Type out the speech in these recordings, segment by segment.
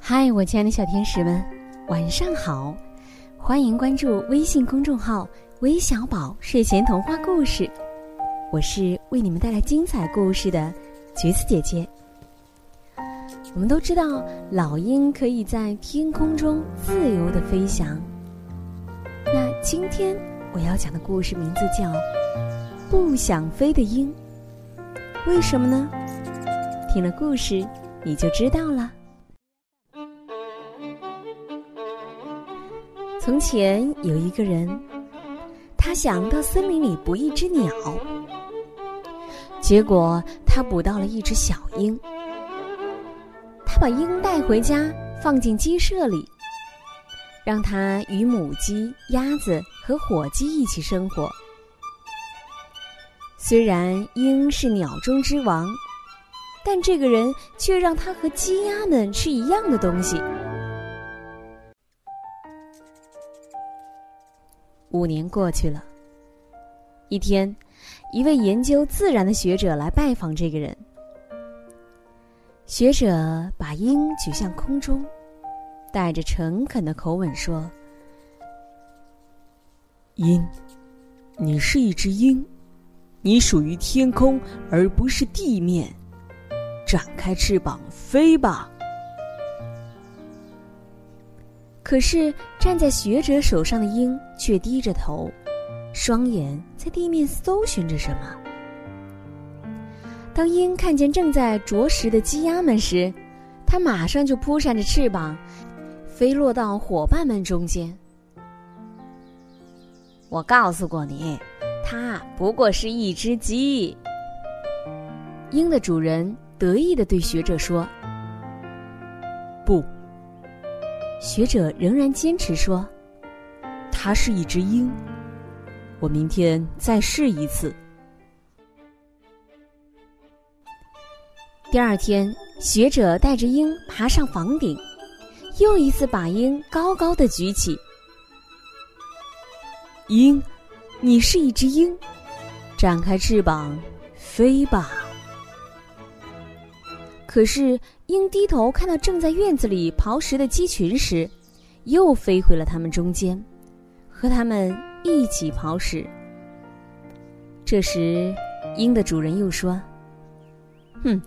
嗨，我亲爱的小天使们，晚上好！欢迎关注微信公众号“微小宝睡前童话故事”，我是为你们带来精彩故事的橘子姐姐。我们都知道，老鹰可以在天空中自由的飞翔。那今天我要讲的故事名字叫《不想飞的鹰》，为什么呢？听了故事你就知道了。从前有一个人，他想到森林里捕一只鸟，结果他捕到了一只小鹰。他把鹰带回家，放进鸡舍里，让它与母鸡、鸭子和火鸡一起生活。虽然鹰是鸟中之王，但这个人却让它和鸡鸭们吃一样的东西。五年过去了，一天，一位研究自然的学者来拜访这个人。学者把鹰举向空中，带着诚恳的口吻说：“鹰，你是一只鹰，你属于天空而不是地面，展开翅膀飞吧。”可是站在学者手上的鹰却低着头，双眼在地面搜寻着什么。当鹰看见正在啄食的鸡鸭们时，它马上就扑扇着翅膀，飞落到伙伴们中间。我告诉过你，它不过是一只鸡。鹰的主人得意的对学者说：“不。”学者仍然坚持说：“它是一只鹰，我明天再试一次。”第二天，学者带着鹰爬上房顶，又一次把鹰高高的举起。鹰，你是一只鹰，展开翅膀飞吧。可是，鹰低头看到正在院子里刨食的鸡群时，又飞回了它们中间，和它们一起刨食。这时，鹰的主人又说：“哼，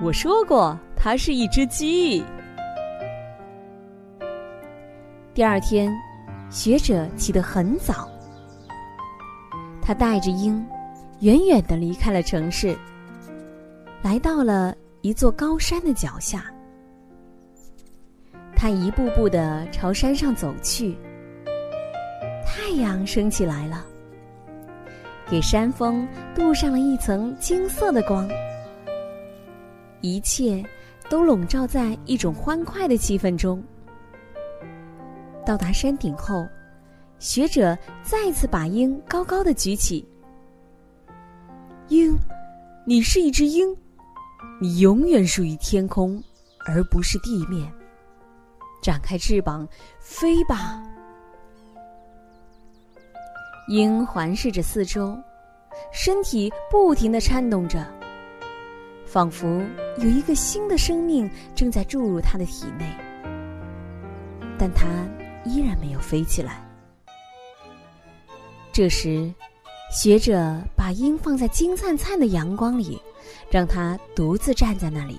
我说过，它是一只鸡。”第二天，学者起得很早，他带着鹰，远远的离开了城市，来到了。一座高山的脚下，他一步步的朝山上走去。太阳升起来了，给山峰镀上了一层金色的光。一切都笼罩在一种欢快的气氛中。到达山顶后，学者再次把鹰高高的举起。鹰，你是一只鹰。你永远属于天空，而不是地面。展开翅膀，飞吧！鹰环视着四周，身体不停的颤动着，仿佛有一个新的生命正在注入它的体内。但它依然没有飞起来。这时，学者把鹰放在金灿灿的阳光里。让它独自站在那里。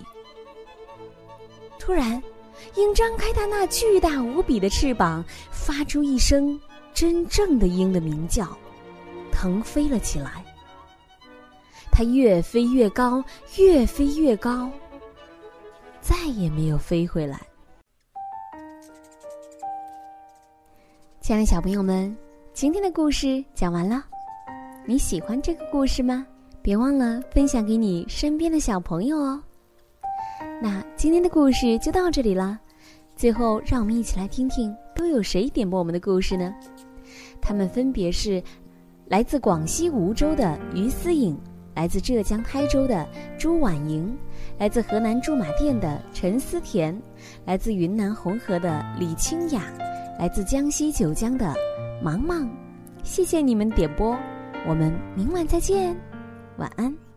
突然，鹰张开它那巨大无比的翅膀，发出一声真正的鹰的鸣叫，腾飞了起来。它越飞越高，越飞越高，再也没有飞回来。亲爱的小朋友们，今天的故事讲完了，你喜欢这个故事吗？别忘了分享给你身边的小朋友哦。那今天的故事就到这里了。最后，让我们一起来听听都有谁点播我们的故事呢？他们分别是来自广西梧州的于思颖，来自浙江台州的朱婉莹，来自河南驻马店的陈思甜，来自云南红河的李清雅，来自江西九江的芒芒。谢谢你们点播，我们明晚再见。晚安。